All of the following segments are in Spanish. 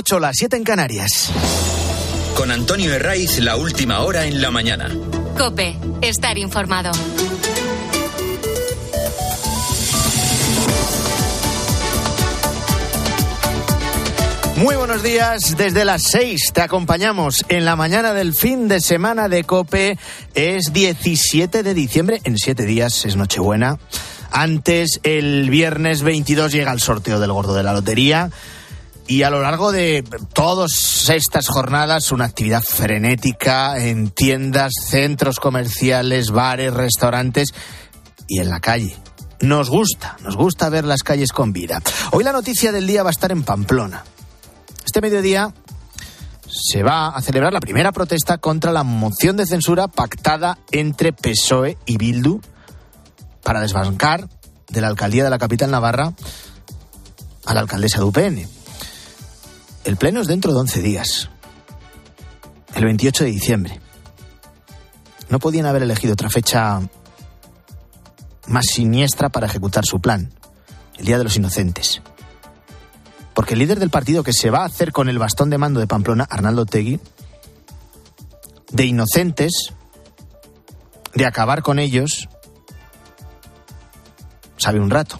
8, las 7 en Canarias. Con Antonio Herraiz, la última hora en la mañana. Cope, estar informado. Muy buenos días, desde las 6 te acompañamos en la mañana del fin de semana de Cope. Es 17 de diciembre, en 7 días es Nochebuena. Antes, el viernes 22 llega el sorteo del gordo de la lotería. Y a lo largo de todas estas jornadas, una actividad frenética en tiendas, centros comerciales, bares, restaurantes y en la calle. Nos gusta, nos gusta ver las calles con vida. Hoy la noticia del día va a estar en Pamplona. Este mediodía se va a celebrar la primera protesta contra la moción de censura pactada entre PSOE y Bildu para desbancar de la alcaldía de la capital navarra a la alcaldesa de UPN. El pleno es dentro de 11 días, el 28 de diciembre. No podían haber elegido otra fecha más siniestra para ejecutar su plan, el Día de los Inocentes. Porque el líder del partido que se va a hacer con el bastón de mando de Pamplona, Arnaldo Tegui, de inocentes, de acabar con ellos, sabe un rato,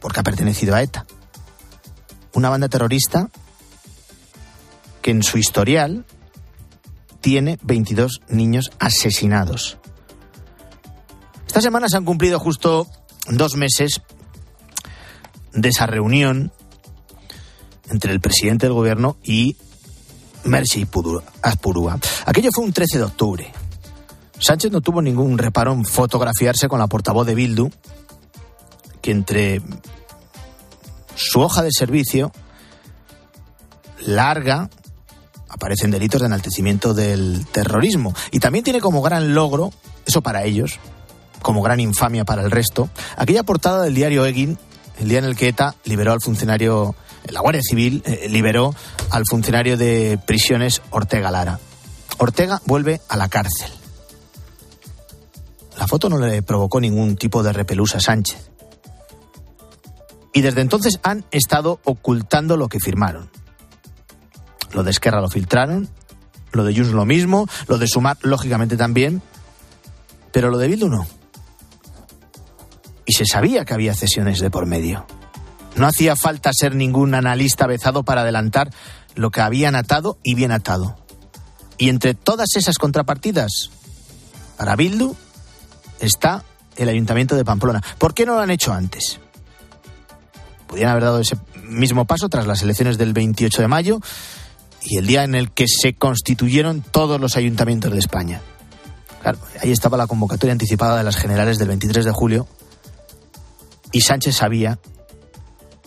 porque ha pertenecido a ETA. Una banda terrorista que en su historial tiene 22 niños asesinados. Esta semana se han cumplido justo dos meses de esa reunión entre el presidente del gobierno y Mercy Azpurúa. Aquello fue un 13 de octubre. Sánchez no tuvo ningún reparo en fotografiarse con la portavoz de Bildu, que entre su hoja de servicio larga aparecen delitos de enaltecimiento del terrorismo. Y también tiene como gran logro, eso para ellos, como gran infamia para el resto, aquella portada del diario Egin, el día en el que ETA liberó al funcionario la Guardia Civil eh, liberó al funcionario de prisiones Ortega Lara. Ortega vuelve a la cárcel. La foto no le provocó ningún tipo de repelús a Sánchez. Y desde entonces han estado ocultando lo que firmaron. Lo de Esquerra lo filtraron, lo de Junts lo mismo, lo de Sumar lógicamente también, pero lo de Bildu no. Y se sabía que había cesiones de por medio. No hacía falta ser ningún analista vezado para adelantar lo que habían atado y bien atado. Y entre todas esas contrapartidas, para Bildu está el Ayuntamiento de Pamplona. ¿Por qué no lo han hecho antes? Podrían haber dado ese mismo paso tras las elecciones del 28 de mayo y el día en el que se constituyeron todos los ayuntamientos de España. Claro, ahí estaba la convocatoria anticipada de las generales del 23 de julio y Sánchez sabía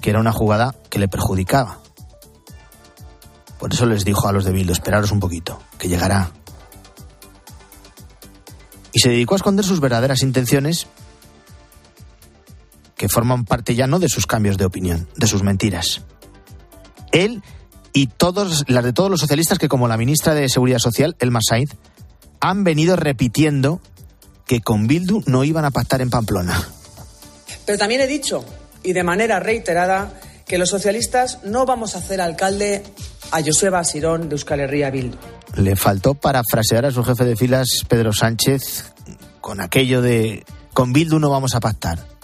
que era una jugada que le perjudicaba. Por eso les dijo a los de Bildu, esperaros un poquito, que llegará. Y se dedicó a esconder sus verdaderas intenciones, que forman parte ya no de sus cambios de opinión, de sus mentiras. Él y todos, las de todos los socialistas que, como la ministra de Seguridad Social, Elma Said, han venido repitiendo que con Bildu no iban a pactar en Pamplona. Pero también he dicho y de manera reiterada que los socialistas no vamos a hacer alcalde a Joseba Sirón de Euskal Herria Bildu. Le faltó parafrasear a su jefe de filas, Pedro Sánchez, con aquello de con Bildu no vamos a pactar.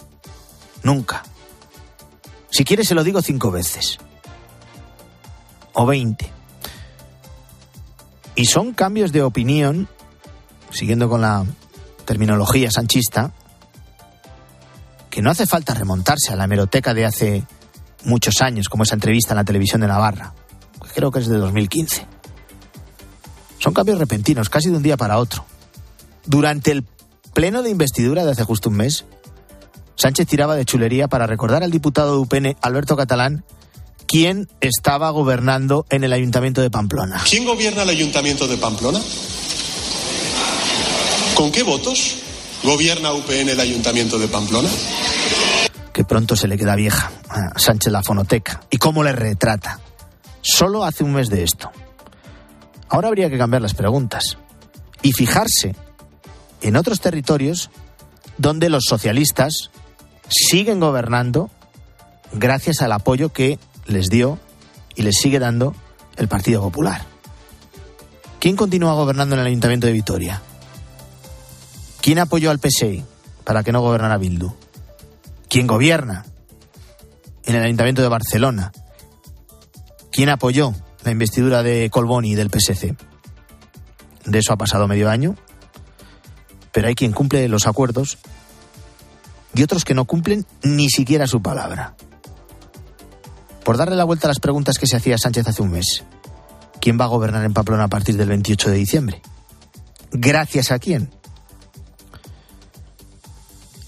Nunca. Si quiere se lo digo cinco veces. O veinte. Y son cambios de opinión, siguiendo con la terminología sanchista, que no hace falta remontarse a la hemeroteca de hace muchos años, como esa entrevista en la televisión de Navarra. Creo que es de 2015. Son cambios repentinos, casi de un día para otro. Durante el pleno de investidura de hace justo un mes, Sánchez tiraba de chulería para recordar al diputado de UPN, Alberto Catalán, quién estaba gobernando en el ayuntamiento de Pamplona. ¿Quién gobierna el ayuntamiento de Pamplona? ¿Con qué votos? ¿Gobierna UPN el Ayuntamiento de Pamplona? Que pronto se le queda vieja a Sánchez la fonoteca. ¿Y cómo le retrata? Solo hace un mes de esto. Ahora habría que cambiar las preguntas y fijarse en otros territorios donde los socialistas siguen gobernando gracias al apoyo que les dio y les sigue dando el Partido Popular. ¿Quién continúa gobernando en el Ayuntamiento de Vitoria? ¿Quién apoyó al PSI para que no gobernara Bildu? ¿Quién gobierna en el Ayuntamiento de Barcelona? ¿Quién apoyó la investidura de Colboni del PSC? De eso ha pasado medio año, pero hay quien cumple los acuerdos y otros que no cumplen ni siquiera su palabra. Por darle la vuelta a las preguntas que se hacía Sánchez hace un mes. ¿Quién va a gobernar en Pamplona a partir del 28 de diciembre? ¿Gracias a quién?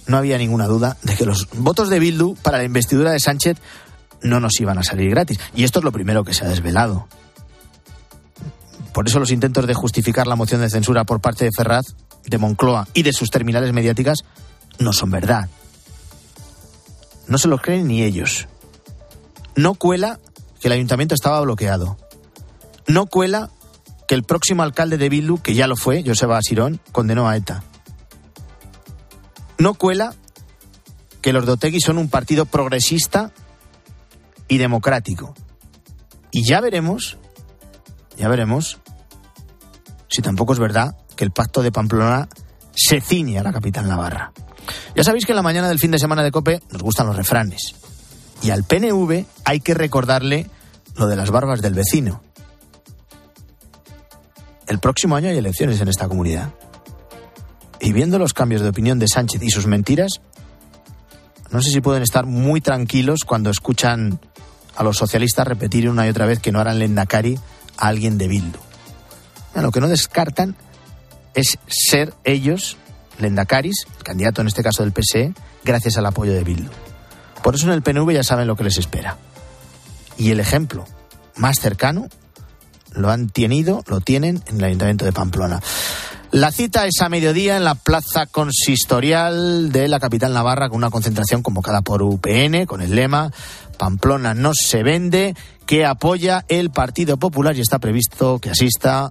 No había ninguna duda de que los votos de Bildu para la investidura de Sánchez no nos iban a salir gratis. Y esto es lo primero que se ha desvelado. Por eso los intentos de justificar la moción de censura por parte de Ferraz, de Moncloa y de sus terminales mediáticas no son verdad. No se lo creen ni ellos. No cuela que el ayuntamiento estaba bloqueado. No cuela que el próximo alcalde de Bildu, que ya lo fue, Joseba Asirón, condenó a ETA. No cuela que los de Otegui son un partido progresista y democrático. Y ya veremos, ya veremos, si tampoco es verdad que el pacto de Pamplona se ciñe a la capital navarra. Ya sabéis que en la mañana del fin de semana de Cope nos gustan los refranes. Y al PNV hay que recordarle lo de las barbas del vecino. El próximo año hay elecciones en esta comunidad. Y viendo los cambios de opinión de Sánchez y sus mentiras, no sé si pueden estar muy tranquilos cuando escuchan a los socialistas repetir una y otra vez que no harán lendakari a alguien de Bildu. Lo que no descartan es ser ellos lendakaris, el candidato en este caso del PSE, gracias al apoyo de Bildu. Por eso en el PNV ya saben lo que les espera. Y el ejemplo más cercano lo han tenido, lo tienen en el Ayuntamiento de Pamplona. La cita es a mediodía en la plaza consistorial de la capital navarra con una concentración convocada por UPN con el lema Pamplona no se vende, que apoya el Partido Popular y está previsto que asista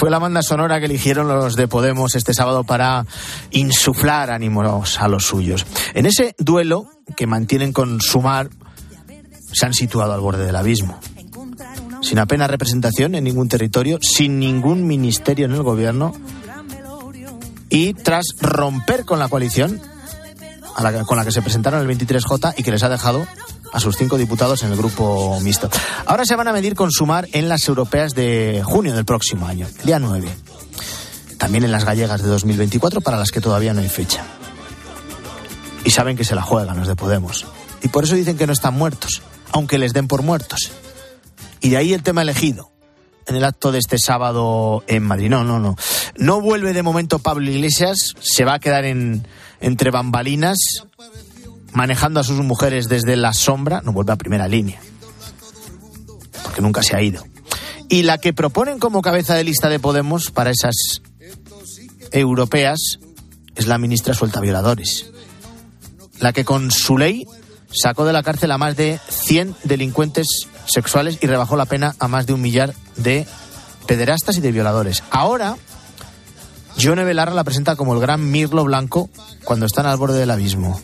fue la banda sonora que eligieron los de Podemos este sábado para insuflar ánimos a los suyos. En ese duelo que mantienen con Sumar, se han situado al borde del abismo. Sin apenas representación en ningún territorio, sin ningún ministerio en el gobierno y tras romper con la coalición con la que se presentaron el 23J y que les ha dejado a sus cinco diputados en el grupo mixto. Ahora se van a medir con sumar en las europeas de junio del próximo año, día 9. También en las gallegas de 2024 para las que todavía no hay fecha. Y saben que se la juegan los de Podemos. Y por eso dicen que no están muertos, aunque les den por muertos. Y de ahí el tema elegido en el acto de este sábado en Madrid. No, no, no. No vuelve de momento Pablo Iglesias, se va a quedar en, entre bambalinas manejando a sus mujeres desde la sombra, no vuelve a primera línea, porque nunca se ha ido. Y la que proponen como cabeza de lista de Podemos para esas europeas es la ministra suelta violadores, la que con su ley sacó de la cárcel a más de 100 delincuentes sexuales y rebajó la pena a más de un millar de pederastas y de violadores. Ahora, Johnny Belarra la presenta como el gran Mirlo Blanco cuando están al borde del abismo.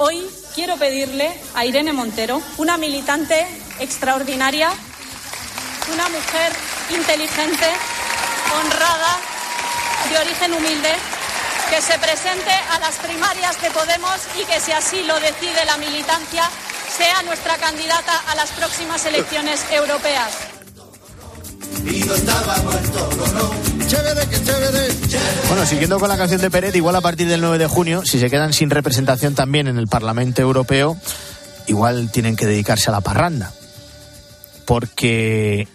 Hoy quiero pedirle a Irene Montero, una militante extraordinaria, una mujer inteligente, honrada, de origen humilde, que se presente a las primarias de Podemos y que si así lo decide la militancia, sea nuestra candidata a las próximas elecciones europeas. Bueno, siguiendo con la canción de Peret, igual a partir del 9 de junio, si se quedan sin representación también en el Parlamento Europeo, igual tienen que dedicarse a la parranda. Porque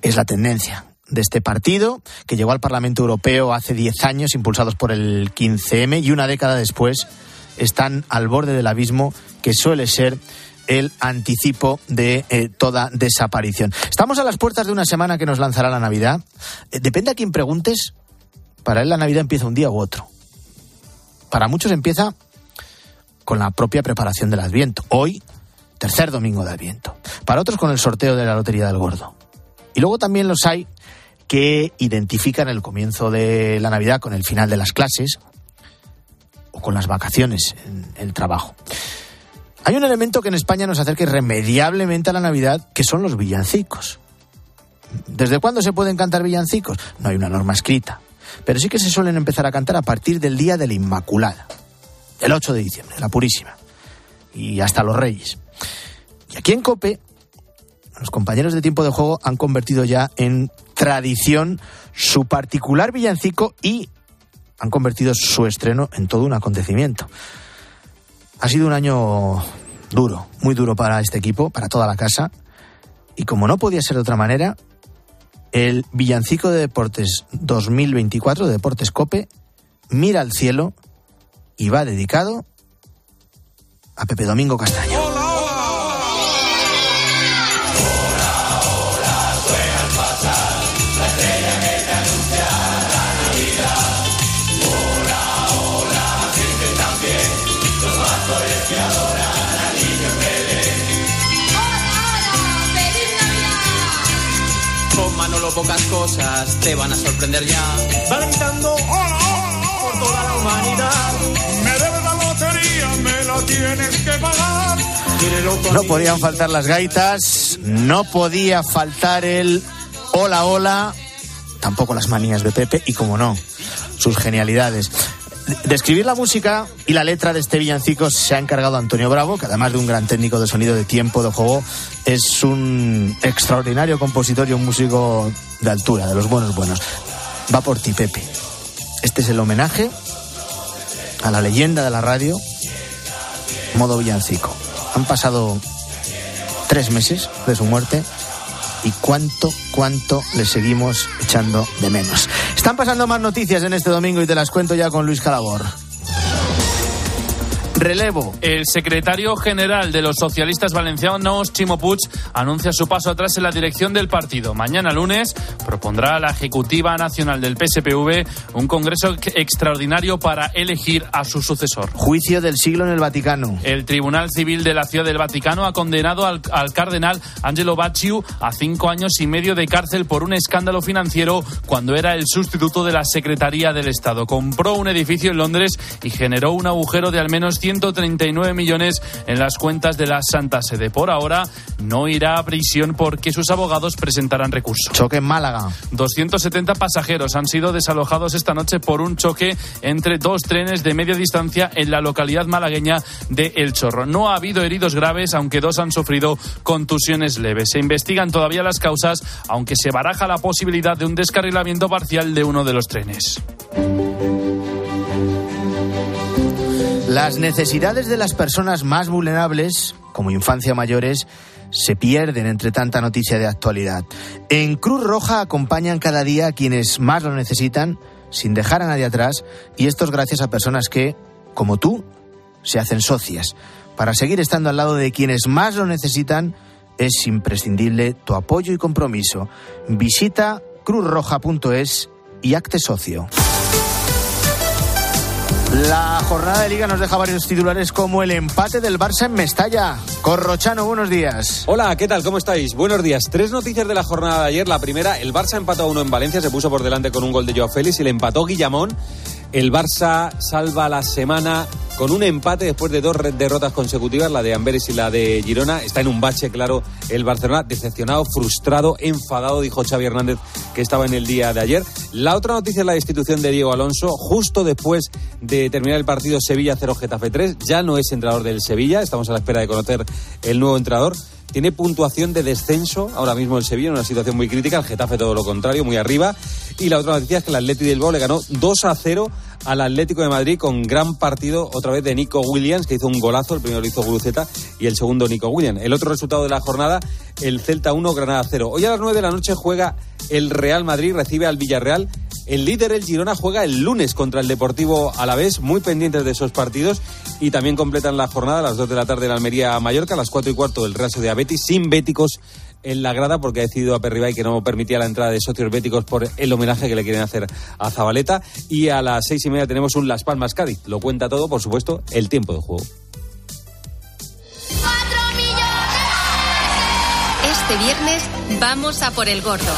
es la tendencia de este partido que llegó al Parlamento Europeo hace 10 años, impulsados por el 15M, y una década después están al borde del abismo que suele ser el anticipo de eh, toda desaparición. Estamos a las puertas de una semana que nos lanzará la Navidad. Eh, depende a quién preguntes, para él la Navidad empieza un día u otro. Para muchos empieza con la propia preparación del Adviento. Hoy, tercer domingo de Adviento. Para otros con el sorteo de la Lotería del Gordo. Y luego también los hay que identifican el comienzo de la Navidad con el final de las clases o con las vacaciones en el trabajo. Hay un elemento que en España nos acerca irremediablemente a la Navidad, que son los villancicos. ¿Desde cuándo se pueden cantar villancicos? No hay una norma escrita, pero sí que se suelen empezar a cantar a partir del día de la Inmaculada, el 8 de diciembre, la Purísima, y hasta los Reyes. Y aquí en Cope, los compañeros de tiempo de juego han convertido ya en tradición su particular villancico y han convertido su estreno en todo un acontecimiento. Ha sido un año duro, muy duro para este equipo, para toda la casa. Y como no podía ser de otra manera, el Villancico de Deportes 2024 de Deportes Cope mira al cielo y va dedicado a Pepe Domingo Castaño. Pocas cosas te van a sorprender ya. Va gritando hola, hola por toda la humanidad. Me debes la lotería, me la tienes que pagar. No podían faltar las gaitas, no podía faltar el hola, hola, tampoco las manías de Pepe y, como no, sus genialidades. De escribir la música y la letra de este villancico se ha encargado Antonio Bravo, que además de un gran técnico de sonido de tiempo de juego, es un extraordinario compositor y un músico de altura, de los buenos buenos. Va por ti, Pepe. Este es el homenaje a la leyenda de la radio, modo villancico. Han pasado tres meses de su muerte y cuánto, cuánto le seguimos echando de menos. Están pasando más noticias en este domingo y te las cuento ya con Luis Calabor. Relevo. El secretario general de los socialistas valencianos, Chimo Puig, anuncia su paso atrás en la dirección del partido. Mañana lunes propondrá a la Ejecutiva Nacional del PSPV un congreso extraordinario para elegir a su sucesor. Juicio del siglo en el Vaticano. El Tribunal Civil de la Ciudad del Vaticano ha condenado al, al cardenal Angelo Bacciu a cinco años y medio de cárcel por un escándalo financiero cuando era el sustituto de la Secretaría del Estado. Compró un edificio en Londres y generó un agujero de al menos 139 millones en las cuentas de la Santa Sede. Por ahora no irá a prisión porque sus abogados presentarán recurso. Choque en Málaga. 270 pasajeros han sido desalojados esta noche por un choque entre dos trenes de media distancia en la localidad malagueña de El Chorro. No ha habido heridos graves, aunque dos han sufrido contusiones leves. Se investigan todavía las causas, aunque se baraja la posibilidad de un descarrilamiento parcial de uno de los trenes. Las necesidades de las personas más vulnerables, como infancia mayores, se pierden entre tanta noticia de actualidad. En Cruz Roja acompañan cada día a quienes más lo necesitan, sin dejar a nadie atrás, y esto es gracias a personas que, como tú, se hacen socias. Para seguir estando al lado de quienes más lo necesitan, es imprescindible tu apoyo y compromiso. Visita cruzroja.es y acte socio. La jornada de liga nos deja varios titulares como el empate del Barça en Mestalla. Corrochano, buenos días. Hola, ¿qué tal? ¿Cómo estáis? Buenos días. Tres noticias de la jornada de ayer. La primera, el Barça empató a uno en Valencia, se puso por delante con un gol de Joao Félix y le empató Guillamón. El Barça salva la semana con un empate después de dos derrotas consecutivas, la de Amberes y la de Girona. Está en un bache, claro, el Barcelona, decepcionado, frustrado, enfadado, dijo Xavi Hernández, que estaba en el día de ayer. La otra noticia es la destitución de Diego Alonso, justo después de terminar el partido Sevilla 0 Getafe 3. Ya no es entrenador del Sevilla, estamos a la espera de conocer el nuevo entrenador tiene puntuación de descenso ahora mismo el Sevilla en una situación muy crítica, el Getafe todo lo contrario, muy arriba. Y la otra noticia es que el Atlético del Bilbao le ganó 2 a 0 al Atlético de Madrid con gran partido otra vez de Nico Williams, que hizo un golazo, el primero lo hizo Guruceta y el segundo Nico Williams. El otro resultado de la jornada, el Celta 1, Granada 0. Hoy a las 9 de la noche juega el Real Madrid, recibe al Villarreal El líder, el Girona, juega el lunes contra el Deportivo Alavés, muy pendientes de esos partidos. Y también completan la jornada a las 2 de la tarde en Almería, Mallorca, a las 4 y cuarto el Real de Betis, sin béticos en la grada porque ha decidido a y que no permitía la entrada de socios béticos por el homenaje que le quieren hacer a Zabaleta. Y a las seis y media tenemos un Las Palmas Cádiz. Lo cuenta todo, por supuesto, el tiempo de juego. Este viernes vamos a por el gordo.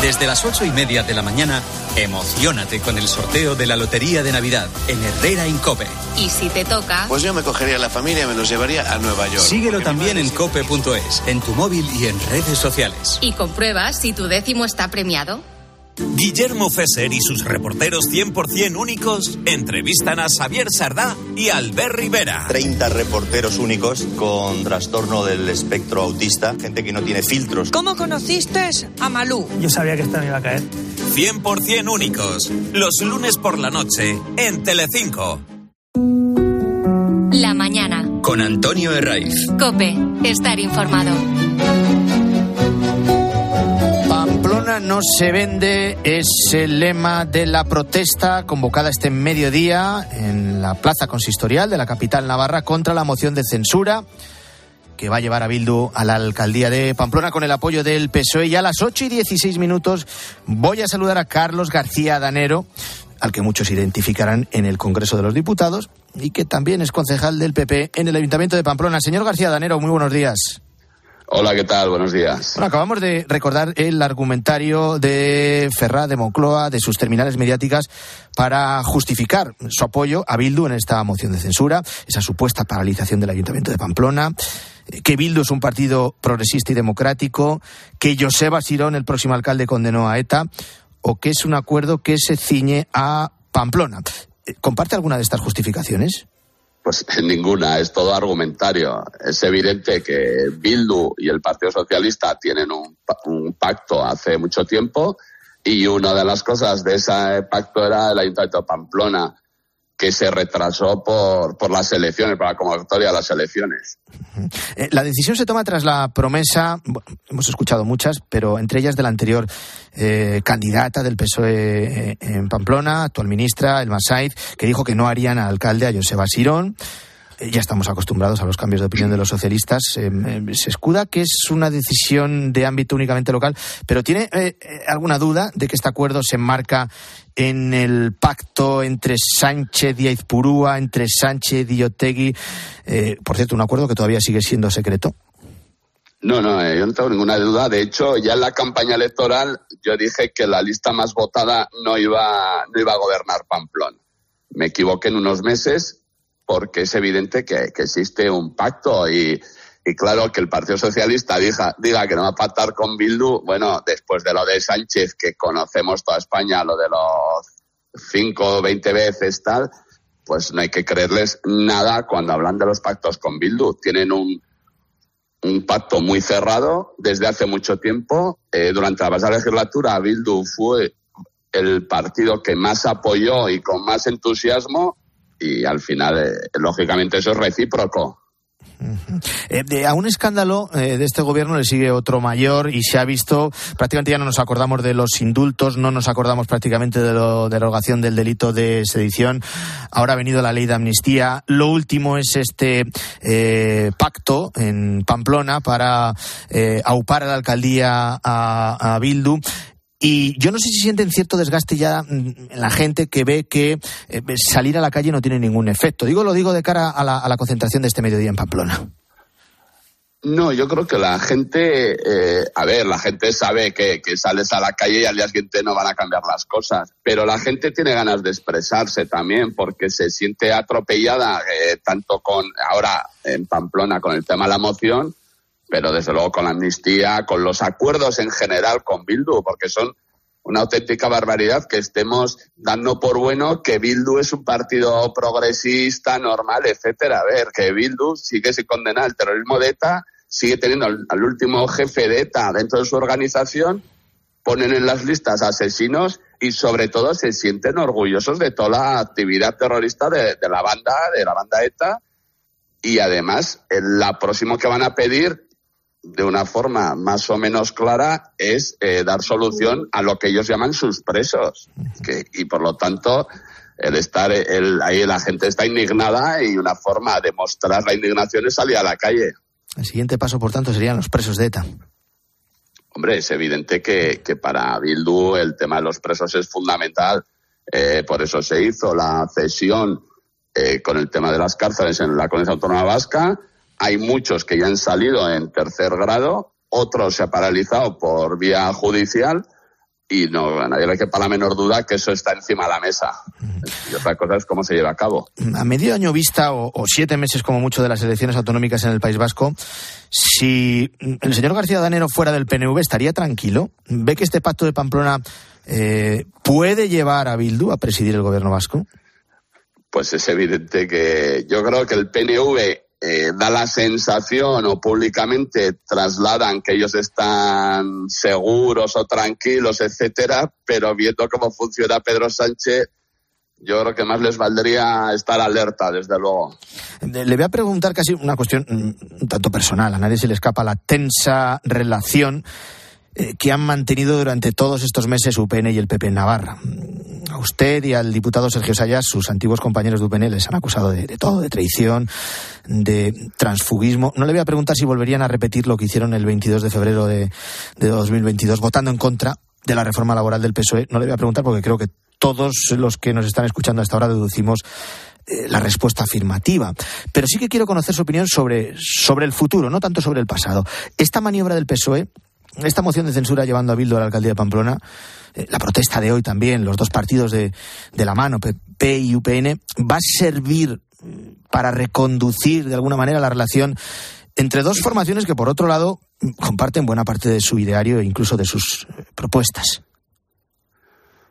Desde las ocho y media de la mañana, emocionate con el sorteo de la Lotería de Navidad en Herrera Incope. Y si te toca... Pues yo me cogería a la familia y me los llevaría a Nueva York. Síguelo también en cope.es, en tu móvil y en redes sociales. Y comprueba si tu décimo está premiado. Guillermo Fesser y sus reporteros 100% únicos entrevistan a Xavier Sardá y Albert Rivera. 30 reporteros únicos con trastorno del espectro autista, gente que no tiene filtros. ¿Cómo conociste a Malú? Yo sabía que esta me iba a caer. 100% únicos, los lunes por la noche en Telecinco. La mañana. Con Antonio Herraiz. Cope, estar informado. No se vende es el lema de la protesta convocada este mediodía en la plaza consistorial de la capital navarra contra la moción de censura que va a llevar a Bildu a la alcaldía de Pamplona con el apoyo del PSOE. Y a las 8 y 16 minutos voy a saludar a Carlos García Danero, al que muchos identificarán en el Congreso de los Diputados y que también es concejal del PP en el Ayuntamiento de Pamplona. Señor García Danero, muy buenos días. Hola, ¿qué tal? Buenos días. Bueno, acabamos de recordar el argumentario de Ferrá de Moncloa, de sus terminales mediáticas, para justificar su apoyo a Bildu en esta moción de censura, esa supuesta paralización del Ayuntamiento de Pamplona, que Bildu es un partido progresista y democrático, que Joseba Sirón, el próximo alcalde, condenó a ETA, o que es un acuerdo que se ciñe a Pamplona. ¿Comparte alguna de estas justificaciones? Pues ninguna, es todo argumentario. Es evidente que Bildu y el Partido Socialista tienen un, pacto hace mucho tiempo y una de las cosas de ese pacto era el Ayuntamiento de Pamplona que se retrasó por, por las elecciones, por la convocatoria de las elecciones. Eh, la decisión se toma tras la promesa, hemos escuchado muchas, pero entre ellas de la anterior eh, candidata del PSOE eh, en Pamplona, actual ministra, el Saiz, que dijo que no harían alcalde a Joseba Sirón ya estamos acostumbrados a los cambios de opinión de los socialistas. se escuda que es una decisión de ámbito únicamente local, pero ¿tiene alguna duda de que este acuerdo se enmarca en el pacto entre Sánchez y Aizpurúa, entre Sánchez y Otegui. Eh, por cierto, un acuerdo que todavía sigue siendo secreto. No, no, eh, yo no tengo ninguna duda. De hecho, ya en la campaña electoral yo dije que la lista más votada no iba, no iba a gobernar Pamplona. Me equivoqué en unos meses porque es evidente que, existe un pacto y, y claro, que el Partido Socialista diga, diga que no va a pactar con Bildu, bueno, después de lo de Sánchez, que conocemos toda España, lo de los cinco o veinte veces tal, pues no hay que creerles nada cuando hablan de los pactos con Bildu. Tienen un, un pacto muy cerrado desde hace mucho tiempo. Eh, durante la pasada legislatura, Bildu fue el partido que más apoyó y con más entusiasmo y al final, eh, lógicamente, eso es recíproco. Eh, a un escándalo eh, de este gobierno le sigue otro mayor y se ha visto, prácticamente ya no nos acordamos de los indultos, no nos acordamos prácticamente de la derogación del delito de sedición. Ahora ha venido la ley de amnistía. Lo último es este pacto en Pamplona para aupar a la alcaldía a Bildu. Y yo no sé si sienten cierto desgaste ya mm, la gente que ve que eh, salir a la calle no tiene ningún efecto. Digo, lo digo de cara a la, concentración de este mediodía en Pamplona. No, yo creo que la gente, eh, a ver, la gente sabe que, sales a la calle y al día siguiente no van a cambiar las cosas, pero la gente tiene ganas de expresarse también porque se siente atropellada, eh, tanto con ahora en Pamplona con el tema de la moción, pero desde luego con la amnistía, con los acuerdos en general con Bildu, porque son una auténtica barbaridad que estemos dando por bueno que Bildu es un partido progresista, normal, etcétera. A ver, que Bildu sigue sin condenar el terrorismo de ETA, sigue teniendo al, último jefe de ETA dentro de su organización, ponen en las listas asesinos y sobre todo se sienten orgullosos de toda la actividad terrorista de, de la banda, de la banda ETA. Y además, la próximo que van a pedir de una forma más o menos clara es eh, dar solución a lo que ellos llaman sus presos. Que, y por lo tanto, el estar el, ahí la gente está indignada y una forma de mostrar la indignación es salir a la calle. El siguiente paso, por tanto, serían los presos de ETA. Hombre, es evidente que, que para Bildu el tema de los presos es fundamental. Eh, por eso se hizo la cesión eh, con el tema de las cárceles en la Comunidad Autónoma Vasca. Hay muchos que ya han salido en tercer grado, otros se ha paralizado por vía judicial y no a nadie le quepa la menor duda que eso está encima de la mesa. Y otra cosa es cómo se lleva a cabo. A medio año vista o, o, siete meses como mucho de las elecciones autonómicas en el País Vasco, si el señor García Danero fuera del PNV, ¿estaría tranquilo? ¿Ve que este pacto de Pamplona eh, puede llevar a Bildu a presidir el gobierno vasco? Pues es evidente que yo creo que el PNV eh, da la sensación o públicamente trasladan que ellos están seguros o tranquilos, etcétera, pero viendo cómo funciona Pedro Sánchez, yo creo que más les valdría estar alerta, desde luego. Le voy a preguntar casi una cuestión mm, un tanto personal. A nadie se le escapa la tensa relación eh, que han mantenido durante todos estos meses UPN y el PP en Navarra. A usted y al diputado Sergio Sayas, sus antiguos compañeros de UPN, les han acusado de, todo, de traición, de transfugismo. No le voy a preguntar si volverían a repetir lo que hicieron el 22 de febrero de, de 2022, votando en contra de la reforma laboral del PSOE. No le voy a preguntar porque creo que todos los que nos están escuchando hasta ahora deducimos eh, la respuesta afirmativa. Pero sí que quiero conocer su opinión sobre, sobre el futuro, no tanto sobre el pasado. Esta maniobra del PSOE, esta moción de censura llevando a Bildo a la alcaldía de Pamplona, eh, la protesta de hoy también, los dos partidos de, de la mano, PP y UPN, va a servir para reconducir de alguna manera la relación entre dos formaciones que, por otro lado, comparten buena parte de su ideario e incluso de sus eh, propuestas.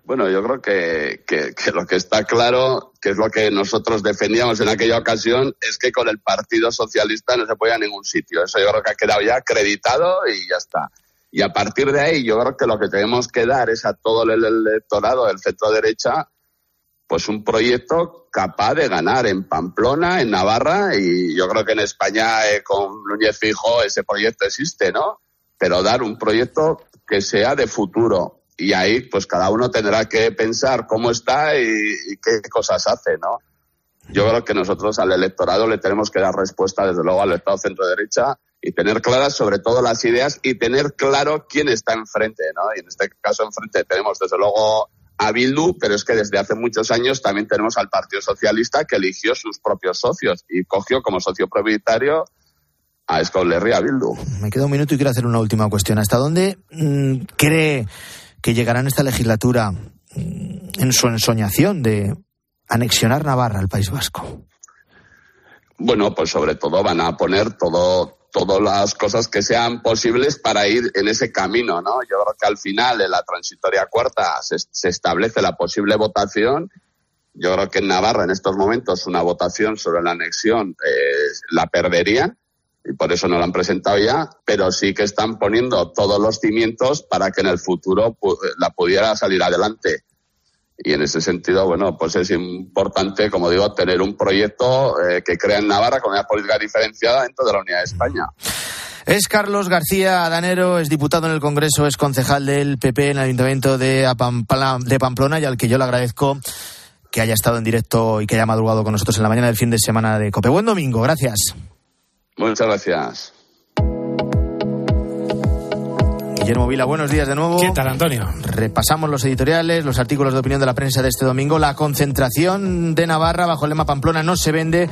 Bueno, yo creo que, que, que, lo que está claro, que es lo que nosotros defendíamos en aquella ocasión, es que con el Partido Socialista no se puede ir a ningún sitio. Eso yo creo que ha quedado ya acreditado y ya está. Y a partir de ahí, yo creo que lo que tenemos que dar es a todo el electorado del centro derecha, pues un proyecto capaz de ganar en Pamplona, en Navarra, y yo creo que en España eh, con Núñez Fijo ese proyecto existe, ¿no? Pero dar un proyecto que sea de futuro, y ahí pues cada uno tendrá que pensar cómo está y, y, qué cosas hace, ¿no? Yo creo que nosotros al electorado le tenemos que dar respuesta desde luego al Estado centro derecha y tener claras sobre todo las ideas y tener claro quién está enfrente, ¿no? Y en este caso enfrente tenemos desde luego a Bildu, pero es que desde hace muchos años también tenemos al Partido Socialista que eligió sus propios socios y cogió como socio propietario a Escolerri a Bildu. Me queda un minuto y quiero hacer una última cuestión. ¿Hasta dónde mmm, cree que llegará en esta legislatura en su ensoñación de anexionar Navarra al País Vasco? Bueno, pues sobre todo van a poner todo, todas las cosas que sean posibles para ir en ese camino, ¿no? Yo creo que al final, en la transitoria cuarta, se, se establece la posible votación. Yo creo que en Navarra, en estos momentos, una votación sobre la anexión eh, la perderían y por eso no lo han presentado ya, pero sí que están poniendo todos los cimientos para que en el futuro la pudiera salir adelante. Y en ese sentido, bueno, pues es importante, como digo, tener un proyecto eh, que crea en Navarra con una política diferenciada dentro de la Unidad de España. Es Carlos García Danero, es diputado en el Congreso, es concejal del PP en el Ayuntamiento de, Pamplona, de Pamplona y al que yo le agradezco que haya estado en directo y que haya madrugado con nosotros en la mañana del fin de semana de COPE. Buen domingo, gracias. Muchas gracias. Guillermo Vila, buenos días de nuevo. ¿Qué tal, Antonio? Repasamos los editoriales, los artículos de opinión de la prensa de este domingo. La concentración de Navarra bajo el lema Pamplona no se vende,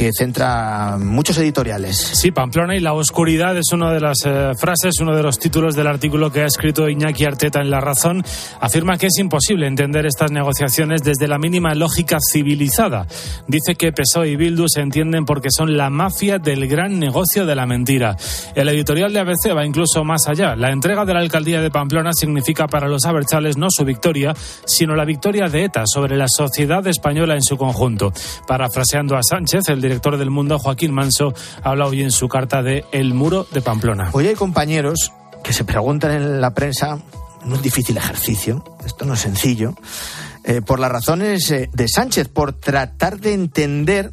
que centra muchos editoriales. Sí, Pamplona y la oscuridad es una de las eh, frases, uno de los títulos del artículo que ha escrito Iñaki Arteta en La Razón. Afirma que es imposible entender estas negociaciones desde la mínima lógica civilizada. Dice que PSOE y Bildu se entienden porque son la mafia del gran negocio de la mentira. El editorial de ABC va incluso más allá. La entrega de la alcaldía de Pamplona significa para los abertzales no su victoria, sino la victoria de ETA sobre la sociedad española en su conjunto. Parafraseando a Sánchez, el director del Mundo, Joaquín Manso, habla hoy en su carta de El muro de Pamplona. Hoy hay compañeros que se preguntan en la prensa, no es difícil ejercicio, esto no es sencillo, eh, por las razones eh, de Sánchez, por tratar de entender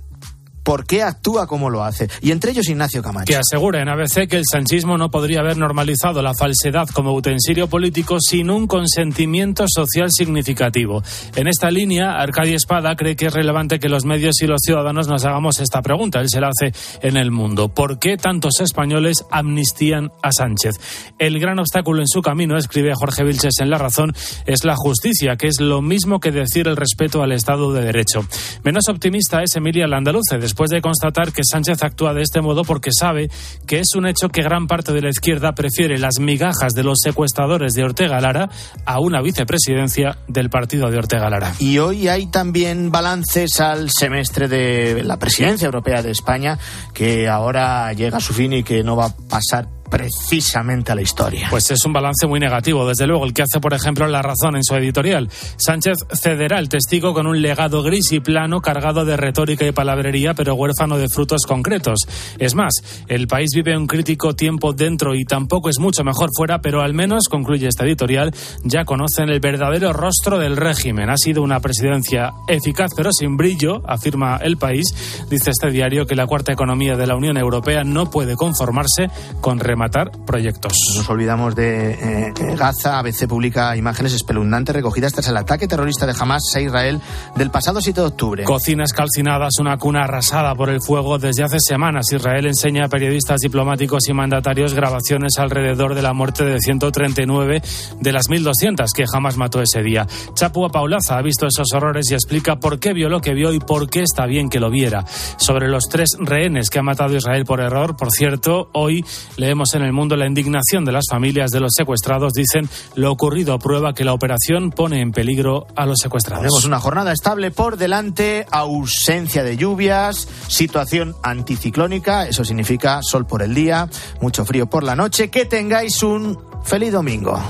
por qué actúa como lo hace. Y entre ellos Ignacio Camacho. Que asegura en ABC que el sanchismo no podría haber normalizado la falsedad como utensilio político sin un consentimiento social significativo. En esta línea, Arcadio Espada cree que es relevante que los medios y los ciudadanos nos hagamos esta pregunta. Él se la hace en el mundo. ¿Por qué tantos españoles amnistían a Sánchez? El gran obstáculo en su camino, escribe Jorge Vilches en La Razón, es la justicia, que es lo mismo que decir el respeto al Estado de Derecho. Menos optimista es Emilia Landaluce, de constatar que Sánchez actúa de este modo porque sabe que es un hecho que gran parte de la izquierda prefiere las migajas de los secuestradores de Ortega Lara a una vicepresidencia del partido de Ortega Lara. Y hoy hay también balances al semestre de la presidencia europea de España, que ahora llega a su fin y que no va a pasar precisamente a la historia. Pues es un balance muy negativo, desde luego, el que hace, por ejemplo, La Razón en su editorial. Sánchez cederá el testigo con un legado gris y plano cargado de retórica y palabrería, pero huérfano de frutos concretos. Es más, el país vive un crítico tiempo dentro y tampoco es mucho mejor fuera, pero al menos, concluye esta editorial, ya conocen el verdadero rostro del régimen. Ha sido una presidencia eficaz pero sin brillo, afirma el país. Dice este diario que la cuarta economía de la Unión Europea no puede conformarse con matar proyectos. Nos olvidamos de eh, Gaza. ABC publica imágenes espeluznantes recogidas tras el ataque terrorista de Hamas a Israel del pasado 7 de octubre. Cocinas calcinadas, una cuna arrasada por el fuego desde hace semanas. Israel enseña a periodistas diplomáticos y mandatarios grabaciones alrededor de la muerte de 139 de las 1.200 que Hamas mató ese día. Chapua Paulaza ha visto esos horrores y explica por qué vio lo que vio y por qué está bien que lo viera. Sobre los tres rehenes que ha matado Israel por error, por cierto, hoy leemos en el mundo la indignación de las familias de los secuestrados. Dicen lo ocurrido prueba que la operación pone en peligro a los secuestrados. Tenemos una jornada estable por delante, ausencia de lluvias, situación anticiclónica, eso significa sol por el día, mucho frío por la noche. Que tengáis un feliz domingo.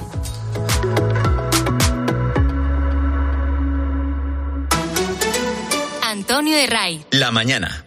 Antonio de Ray. La mañana.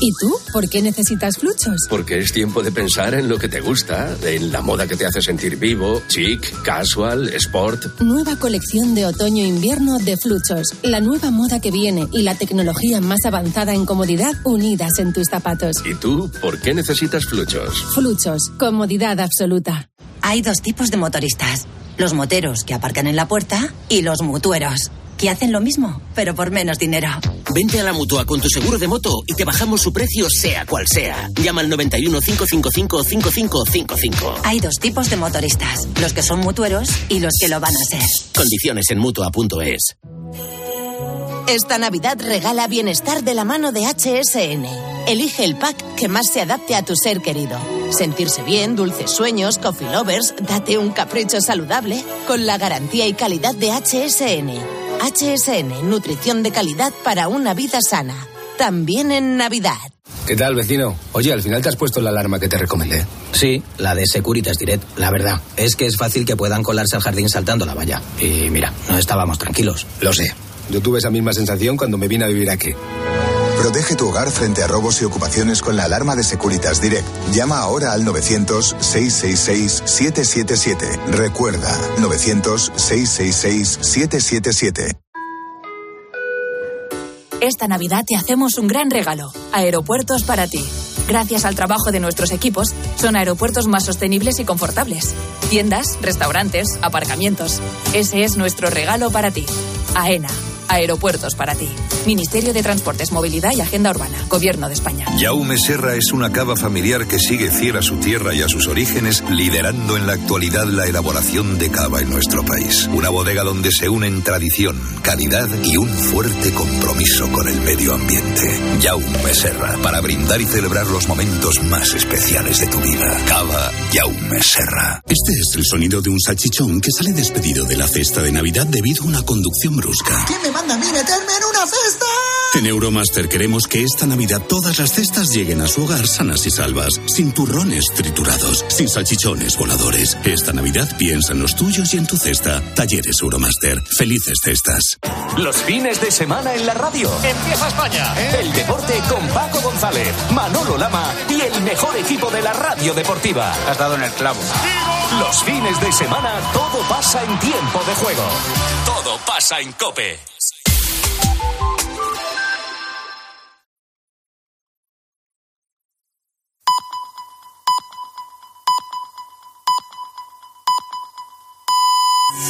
¿Y tú? ¿Por qué necesitas fluchos? Porque es tiempo de pensar en lo que te gusta, en la moda que te hace sentir vivo, chic, casual, sport. Nueva colección de otoño-invierno de fluchos. La nueva moda que viene y la tecnología más avanzada en comodidad unidas en tus zapatos. ¿Y tú? ¿Por qué necesitas fluchos? Fluchos. Comodidad absoluta. Hay dos tipos de motoristas. Los moteros que aparcan en la puerta y los mutueros que hacen lo mismo, pero por menos dinero. Vente a la mutua con tu seguro de moto y te bajamos su precio, sea cual sea. Llama al 91 555 5555. Hay dos tipos de motoristas: los que son mutueros y los que lo van a ser. Condiciones en mutua.es. Esta Navidad regala bienestar de la mano de HSN. Elige el pack que más se adapte a tu ser querido. Sentirse bien, dulces sueños, coffee lovers, date un capricho saludable con la garantía y calidad de HSN. HSN, nutrición de calidad para una vida sana. También en Navidad. ¿Qué tal, vecino? Oye, al final te has puesto la alarma que te recomendé. Sí, la de Securitas Direct. La verdad, es que es fácil que puedan colarse al jardín saltando la valla. Y mira, no estábamos tranquilos. Lo sé. Yo tuve esa misma sensación cuando me vine a vivir aquí. Protege tu hogar frente a robos y ocupaciones con la alarma de Securitas Direct. Llama ahora al 900-666-777. Recuerda, 900-666-777. Esta Navidad te hacemos un gran regalo. Aeropuertos para ti. Gracias al trabajo de nuestros equipos, son aeropuertos más sostenibles y confortables. Tiendas, restaurantes, aparcamientos. Ese es nuestro regalo para ti. AENA Aeropuertos para ti. Ministerio de Transportes, Movilidad y Agenda Urbana. Gobierno de España. Jaume Serra es una cava familiar que sigue fiel a su tierra y a sus orígenes, liderando en la actualidad la elaboración de cava en nuestro país. Una bodega donde se unen tradición, calidad y un fuerte compromiso con el medio ambiente. Jaume Serra, para brindar y celebrar los momentos más especiales de tu vida. Cava Jaume Serra. Este es el sonido de un salchichón que sale despedido de la cesta de Navidad debido a una conducción brusca. ¿Quién me manda a mí meterme en una cesta? En Euromaster queremos que esta Navidad todas las cestas lleguen a su hogar sanas y salvas, sin turrones triturados, sin salchichones voladores. Esta Navidad piensa en los tuyos y en tu cesta. Talleres Euromaster. Felices cestas. Los fines de semana en la radio. Empieza España. El deporte con Paco González, Manolo Lama y el mejor equipo de la radio deportiva. Has dado en el clavo. Los fines de semana todo pasa en tiempo de juego. Todo pasa en Cope.